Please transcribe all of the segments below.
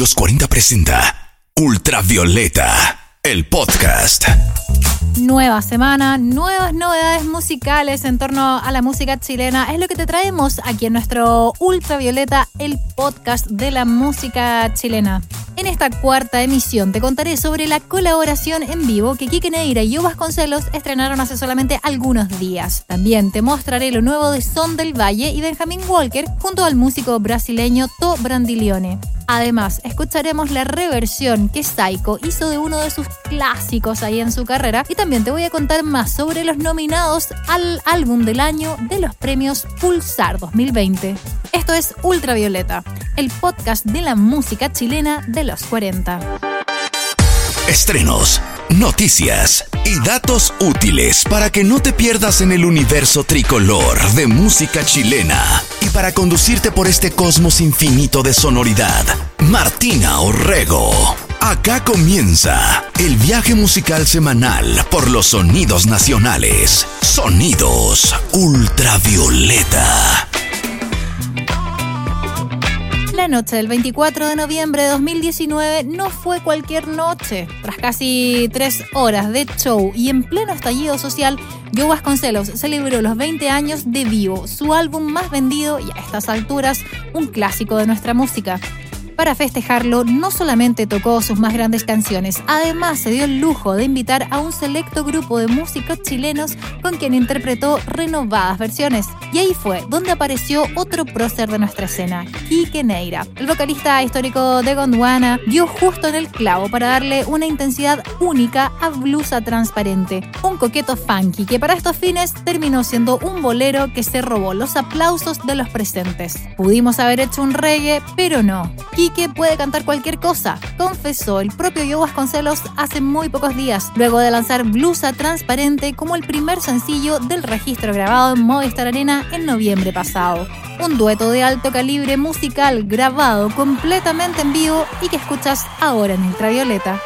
los 40 presenta Ultravioleta, el podcast. Nueva semana, nuevas novedades musicales en torno a la música chilena. Es lo que te traemos aquí en nuestro Ultravioleta, el podcast de la música chilena. En esta cuarta emisión te contaré sobre la colaboración en vivo que Kike Neira y Yo Vasconcelos estrenaron hace solamente algunos días. También te mostraré lo nuevo de Son del Valle y Benjamin Walker junto al músico brasileño To Brandilione. Además, escucharemos la reversión que Saiko hizo de uno de sus clásicos ahí en su carrera y también te voy a contar más sobre los nominados al álbum del año de los premios Pulsar 2020. Esto es Ultravioleta, el podcast de la música chilena de los 40. Estrenos, noticias y datos útiles para que no te pierdas en el universo tricolor de música chilena y para conducirte por este cosmos infinito de sonoridad. Martina Orrego. Acá comienza el viaje musical semanal por los sonidos nacionales. Sonidos ultravioleta. Noche del 24 de noviembre de 2019 no fue cualquier noche. Tras casi tres horas de show y en pleno estallido social, Joe Vasconcelos celebró los 20 años de Vivo, su álbum más vendido y a estas alturas un clásico de nuestra música. Para festejarlo, no solamente tocó sus más grandes canciones, además se dio el lujo de invitar a un selecto grupo de músicos chilenos con quien interpretó renovadas versiones. Y ahí fue donde apareció otro prócer de nuestra escena, Quique Neira. El vocalista histórico de Gondwana dio justo en el clavo para darle una intensidad única a Blusa Transparente, un coqueto funky que para estos fines terminó siendo un bolero que se robó los aplausos de los presentes. Pudimos haber hecho un reggae, pero no que puede cantar cualquier cosa, confesó el propio Joe Vasconcelos hace muy pocos días, luego de lanzar Blusa Transparente como el primer sencillo del registro grabado en Movistar Arena en noviembre pasado. Un dueto de alto calibre musical grabado completamente en vivo y que escuchas ahora en Ultravioleta.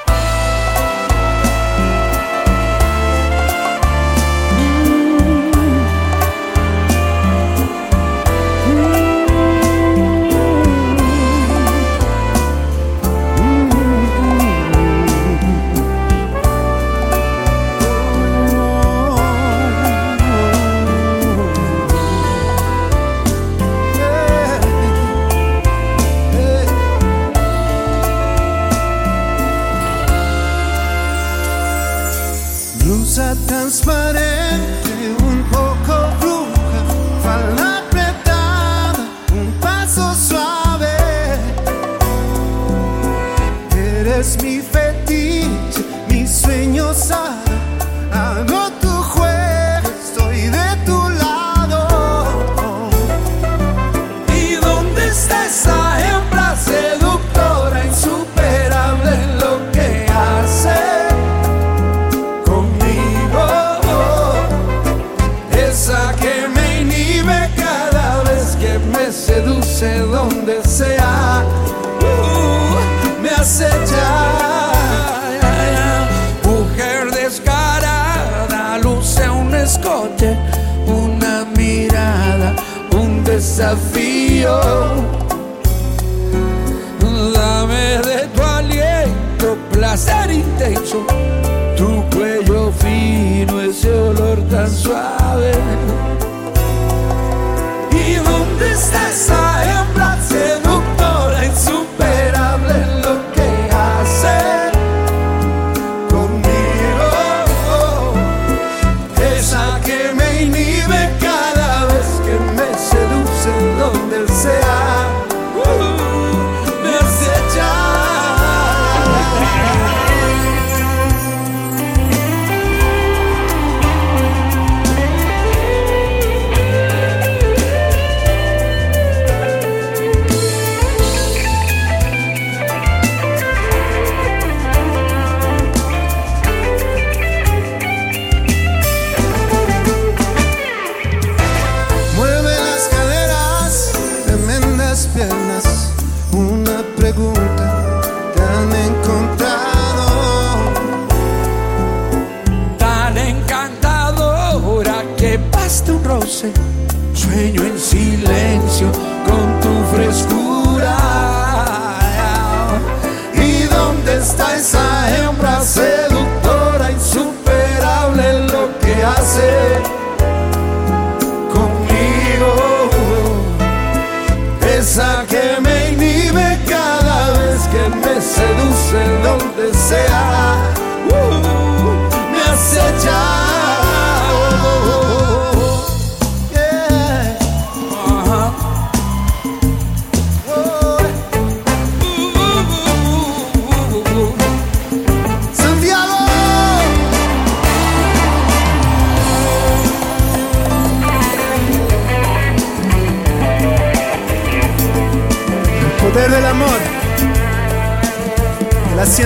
Desafío. Dame de tu aliento, placer intenso, tu cuello fino, ese olor tan suave.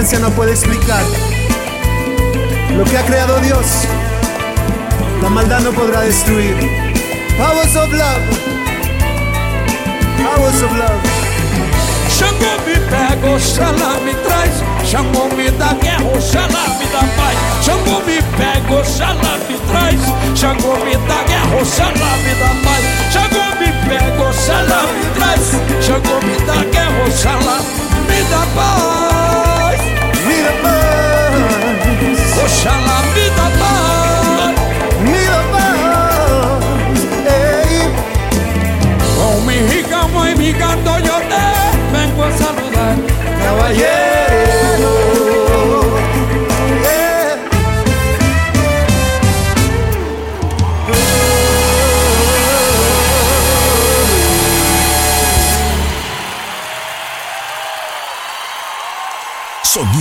Ciencia no puede explicar lo que ha creado Dios. La maldad no podrá destruir. Powers of love. Powers of love. Xangô me pega, Oxalá me traz Xangô me dá guerra, Oxalá me dá paz Xangô me pega, Oxalá me traz Xangô me dá guerra, Oxalá me dá paz Xangô me pega, Oxalá me traz Xangô me dá guerra, Oxalá me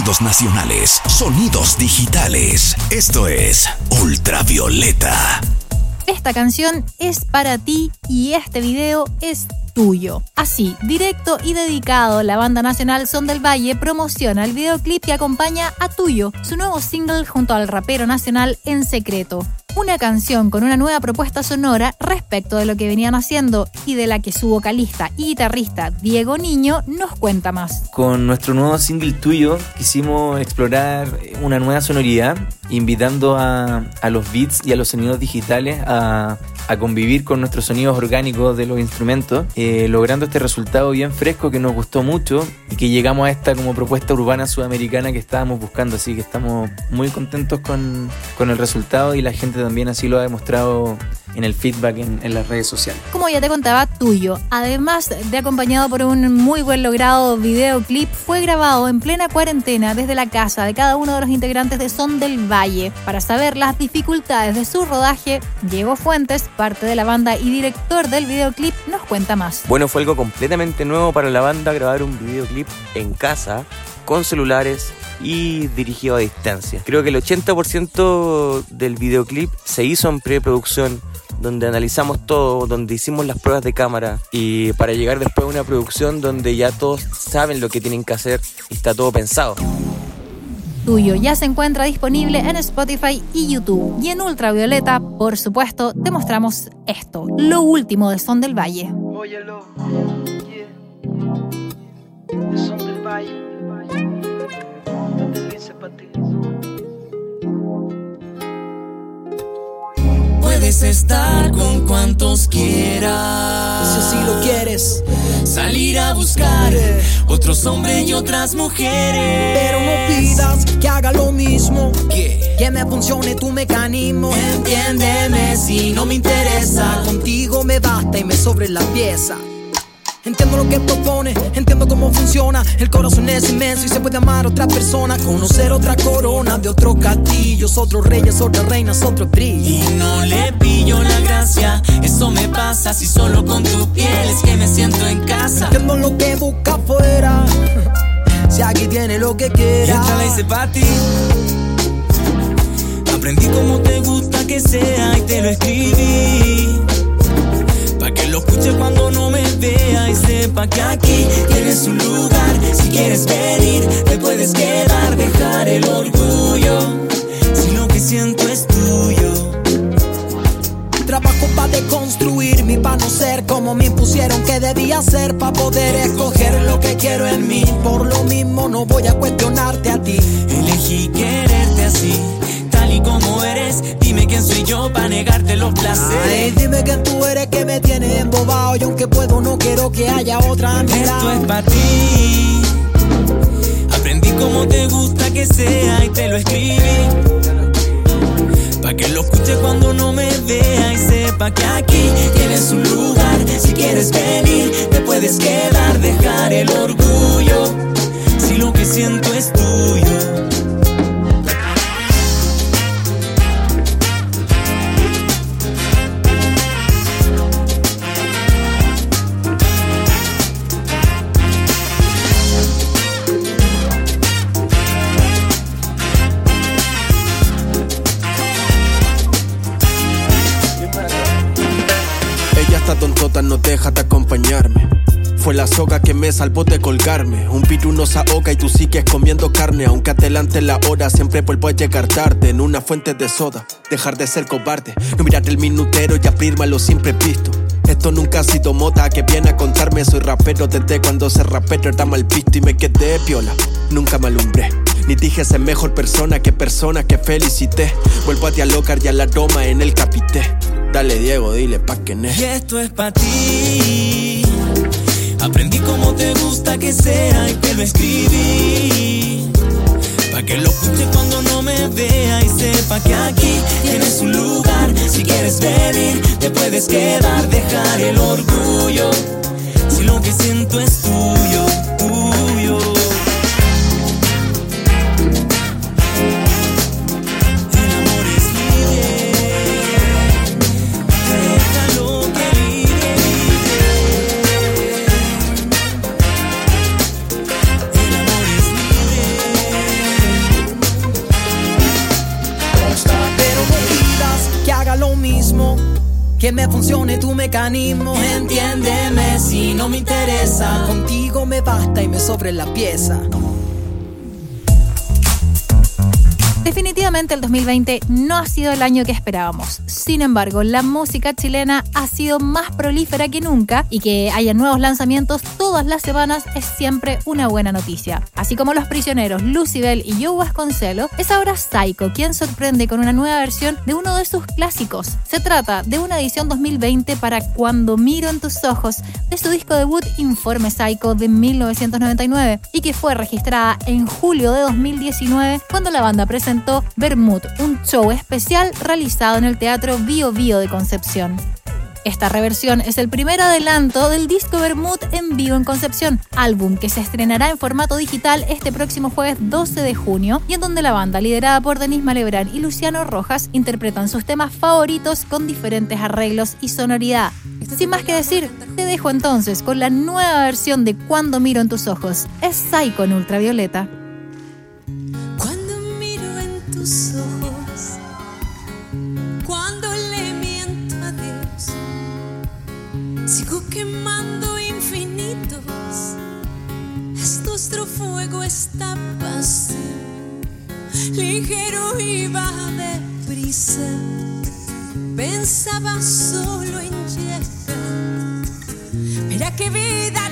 Sonidos nacionales, sonidos digitales. Esto es Ultravioleta. Esta canción es para ti y este video es tuyo. Así, directo y dedicado, la banda nacional Son del Valle promociona el videoclip que acompaña a Tuyo, su nuevo single junto al rapero nacional En Secreto. Una canción con una nueva propuesta sonora respecto de lo que venían haciendo y de la que su vocalista y guitarrista Diego Niño nos cuenta más. Con nuestro nuevo single tuyo quisimos explorar una nueva sonoridad, invitando a, a los beats y a los sonidos digitales a, a convivir con nuestros sonidos orgánicos de los instrumentos, eh, logrando este resultado bien fresco que nos gustó mucho y que llegamos a esta como propuesta urbana sudamericana que estábamos buscando, así que estamos muy contentos con, con el resultado y la gente también así lo ha demostrado en el feedback en, en las redes sociales. Como ya te contaba, tuyo. Además de acompañado por un muy buen logrado videoclip, fue grabado en plena cuarentena desde la casa de cada uno de los integrantes de Son del Valle. Para saber las dificultades de su rodaje, Diego Fuentes, parte de la banda y director del videoclip, nos cuenta más. Bueno, fue algo completamente nuevo para la banda grabar un videoclip en casa, con celulares y dirigido a distancia. Creo que el 80% del videoclip se hizo en preproducción, donde analizamos todo, donde hicimos las pruebas de cámara y para llegar después a una producción donde ya todos saben lo que tienen que hacer y está todo pensado. Tuyo ya se encuentra disponible en Spotify y YouTube. Y en Ultravioleta, por supuesto, te mostramos esto, lo último de Son del Valle. Óyelo, yeah. Puedes estar con cuantos quieras. Si así lo quieres, Salir a buscar otros hombres y otras mujeres. pero no pidas que haga lo mismo. Que me funcione tu mecanismo. Entiéndeme si no me interesa. Contigo me basta y me sobre la pieza. Entiendo lo que propone, entiendo cómo funciona. El corazón es inmenso y se puede amar a otra persona. Conocer otra corona de otros castillos, otros reyes, otras reinas, otro brillo. Y no le pillo la gracia. Eso me pasa si solo con tu piel es que me siento en casa. Entiendo lo que busca afuera. Si aquí tiene lo que Y quiera. esta la hice pa' ti. Aprendí cómo te gusta que sea y te lo escribí. Sepa que aquí tienes un lugar. Si quieres venir, te puedes quedar, dejar el orgullo. Si lo que siento es tuyo. Trabajo para deconstruirme, para no ser como me impusieron que debía ser, para poder escoger lo que quiero en mí. Por lo mismo no voy a cuestionarte a ti. Elegí quererte así, tal y como eres. Dime quién soy yo para negarte los Ay, placeres. dime que tú eres me tienes embobado y aunque puedo no quiero que haya otra a mi Esto es para ti. Aprendí cómo te gusta que sea y te lo escribí. Pa' que lo escuche cuando no me vea y sepa que aquí tienes un lugar. Si quieres venir, te puedes quedar, dejar el orgullo. Si lo que siento es tuyo. Fue la soga que me salvó de colgarme. Un virus nos ahoga y tú sigues comiendo carne. Aunque adelante la hora, siempre vuelvo a llegar tarde. En una fuente de soda, dejar de ser cobarde. No mirar el minutero y abrirme a lo siempre visto. Esto nunca ha sido moda que viene a contarme. Soy rapero desde cuando ser rapero era mal visto y me quedé piola. Nunca me alumbré. Ni dije ser mejor persona que persona que felicité. Vuelvo a dialogar y al aroma en el capité. Dale Diego, dile pa' que ne. Y esto es pa' ti. Aprendí como te gusta que sea y te lo escribí. Pa' que lo escuche cuando no me vea y sepa que aquí tienes un lugar. Si quieres venir, te puedes quedar, dejar el orgullo. Si lo que siento es tuyo. Que me funcione tu mecanismo. Entiéndeme si no me interesa. Contigo me basta y me sobre la pieza. Definitivamente el 2020 no ha sido el año que esperábamos. Sin embargo, la música chilena ha sido más prolífera que nunca y que haya nuevos lanzamientos todas las semanas es siempre una buena noticia. Así como Los Prisioneros, Lucibel y Joe Vasconcelo, es ahora Psycho quien sorprende con una nueva versión de uno de sus clásicos. Se trata de una edición 2020 para Cuando miro en tus ojos de su disco debut Informe Psycho de 1999 y que fue registrada en julio de 2019 cuando la banda presentó Bermud, un show especial realizado en el Teatro Bio Bio de Concepción. Esta reversión es el primer adelanto del disco Bermud en vivo en Concepción, álbum que se estrenará en formato digital este próximo jueves 12 de junio y en donde la banda liderada por Denis Malebrán y Luciano Rojas interpretan sus temas favoritos con diferentes arreglos y sonoridad. Sin más que decir, te dejo entonces con la nueva versión de Cuando miro en tus ojos. Es Psycho en ultravioleta. Ojos, cuando le miento a Dios, sigo quemando infinitos. Es nuestro fuego esta pasión, ligero iba deprisa. Pensaba solo en llegar. Mira qué vida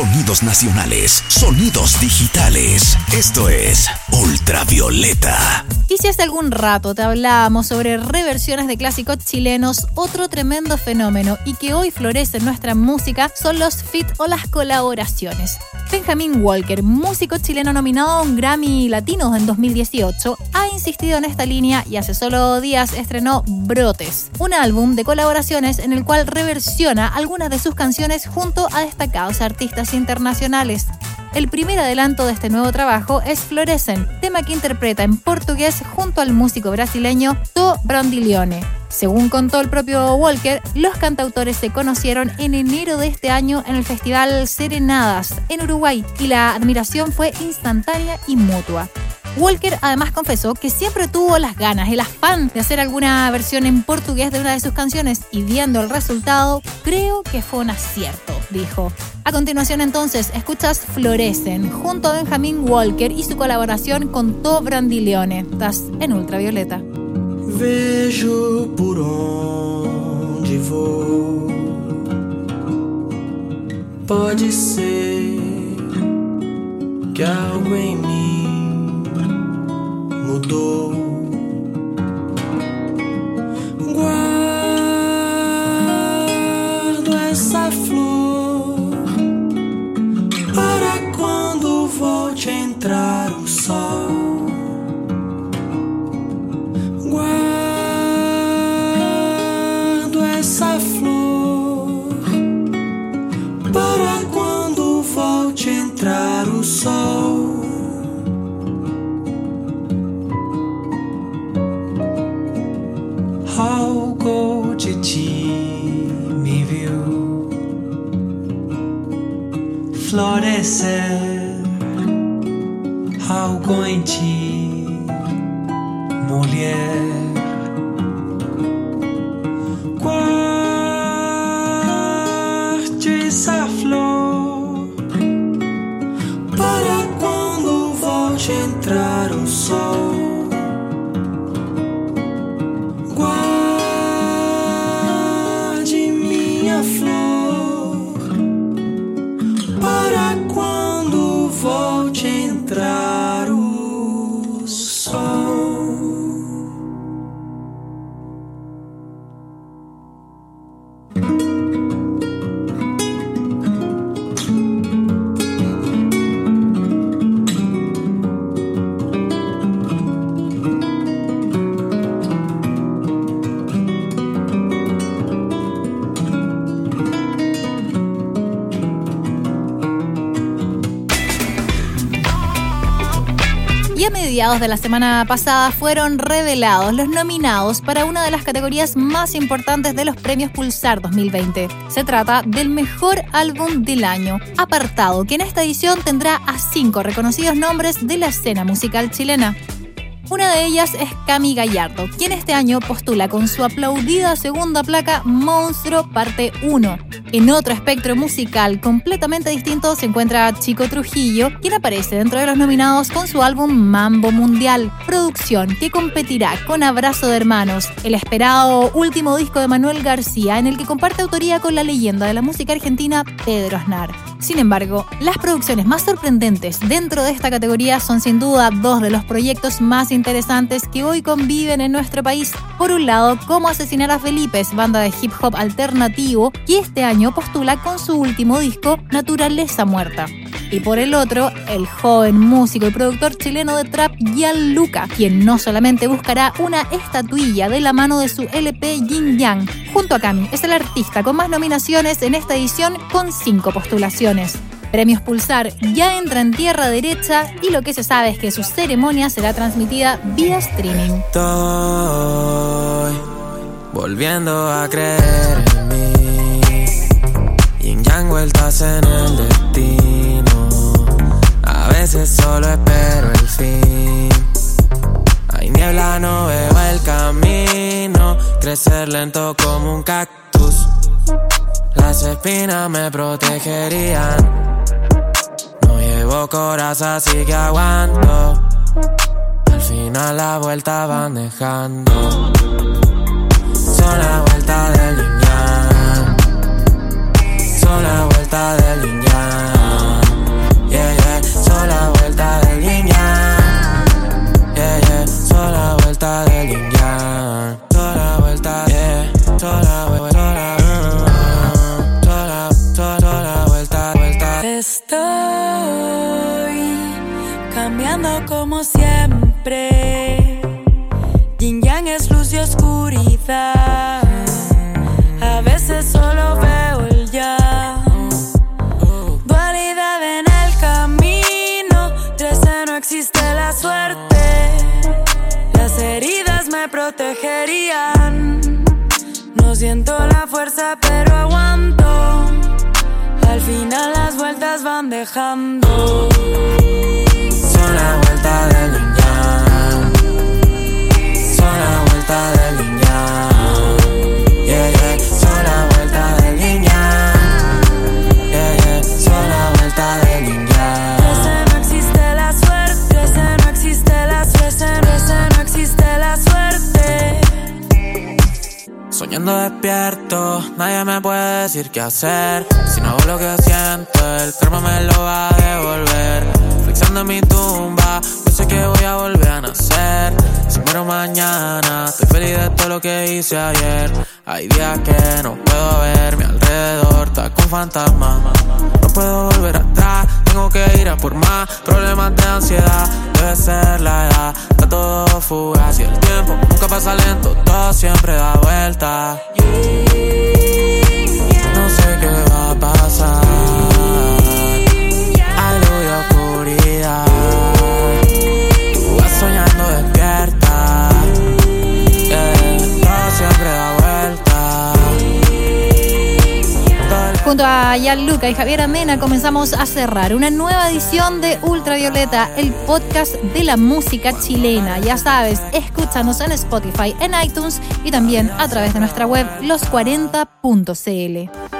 Sonidos nacionales, sonidos digitales. Esto es Ultravioleta. Y si hace algún rato te hablábamos sobre reversiones de clásicos chilenos, otro tremendo fenómeno y que hoy florece en nuestra música son los fit o las colaboraciones. Benjamin Walker, músico chileno nominado a un Grammy Latino en 2018, ha insistido en esta línea y hace solo días estrenó Brotes, un álbum de colaboraciones en el cual reversiona algunas de sus canciones junto a destacados artistas internacionales. El primer adelanto de este nuevo trabajo es Florecen, tema que interpreta en portugués junto al músico brasileño To Brandilione. Según contó el propio Walker, los cantautores se conocieron en enero de este año en el festival Serenadas en Uruguay y la admiración fue instantánea y mutua. Walker además confesó que siempre tuvo las ganas, el afán de hacer alguna versión en portugués de una de sus canciones y viendo el resultado, creo que fue un acierto, dijo. A continuación entonces escuchas Florecen junto a Benjamin Walker y su colaboración con To Brandilione. Estás en Ultravioleta. Vejo por ser que algo em mudou. Volte a entrar o sol. Y a mediados de la semana pasada fueron revelados los nominados para una de las categorías más importantes de los premios Pulsar 2020. Se trata del mejor álbum del año, apartado que en esta edición tendrá a cinco reconocidos nombres de la escena musical chilena. Una de ellas es Cami Gallardo, quien este año postula con su aplaudida segunda placa Monstruo Parte 1. En otro espectro musical completamente distinto se encuentra Chico Trujillo, quien aparece dentro de los nominados con su álbum Mambo Mundial, producción que competirá con Abrazo de Hermanos, el esperado último disco de Manuel García en el que comparte autoría con la leyenda de la música argentina Pedro Aznar. Sin embargo, las producciones más sorprendentes dentro de esta categoría son sin duda dos de los proyectos más interesantes que hoy conviven en nuestro país. Por un lado, Cómo asesinar a Felipe, banda de hip hop alternativo, que este año postula con su último disco Naturaleza Muerta. Y por el otro, el joven músico y productor chileno de trap Gianluca, quien no solamente buscará una estatuilla de la mano de su LP Yin Yang, junto a Cami, es el artista con más nominaciones en esta edición con cinco postulaciones. Premios Pulsar ya entra en tierra derecha y lo que se sabe es que su ceremonia será transmitida vía streaming. Estoy volviendo a creer en mí. Yin yang vueltas en el destino. A veces solo espero el fin. Hay niebla, no veo el camino. Crecer lento como un cactus. Las espinas me protegerían. Llevo coraza, así que aguanto. Al final la vuelta van dejando. Son la vuelta del yang. Son la vuelta del yin siempre. Yin yang es luz y oscuridad. A veces solo veo el ya. Dualidad en el camino. Trece no existe la suerte. Las heridas me protegerían. No siento la fuerza, pero aguanto. Al final las vueltas van dejando. Son la vuelta del Soñando despierto, nadie me puede decir qué hacer. Si no hago lo que siento, el karma me lo va a devolver. Flexando en mi tumba, yo sé que voy a volver a nacer. Si muero mañana, estoy feliz de todo lo que hice ayer. Hay días que no puedo ver, mi alrededor está con fantasmas. No puedo volver atrás, tengo que ir a por más. Problemas de ansiedad, debe ser la edad. Está todo fugaz y el tiempo nunca pasa lento, todo siempre da vuelta. No sé qué va a pasar. Junto a Gianluca y Javier Amena comenzamos a cerrar una nueva edición de Ultravioleta, el podcast de la música chilena. Ya sabes, escúchanos en Spotify, en iTunes y también a través de nuestra web los40.cl.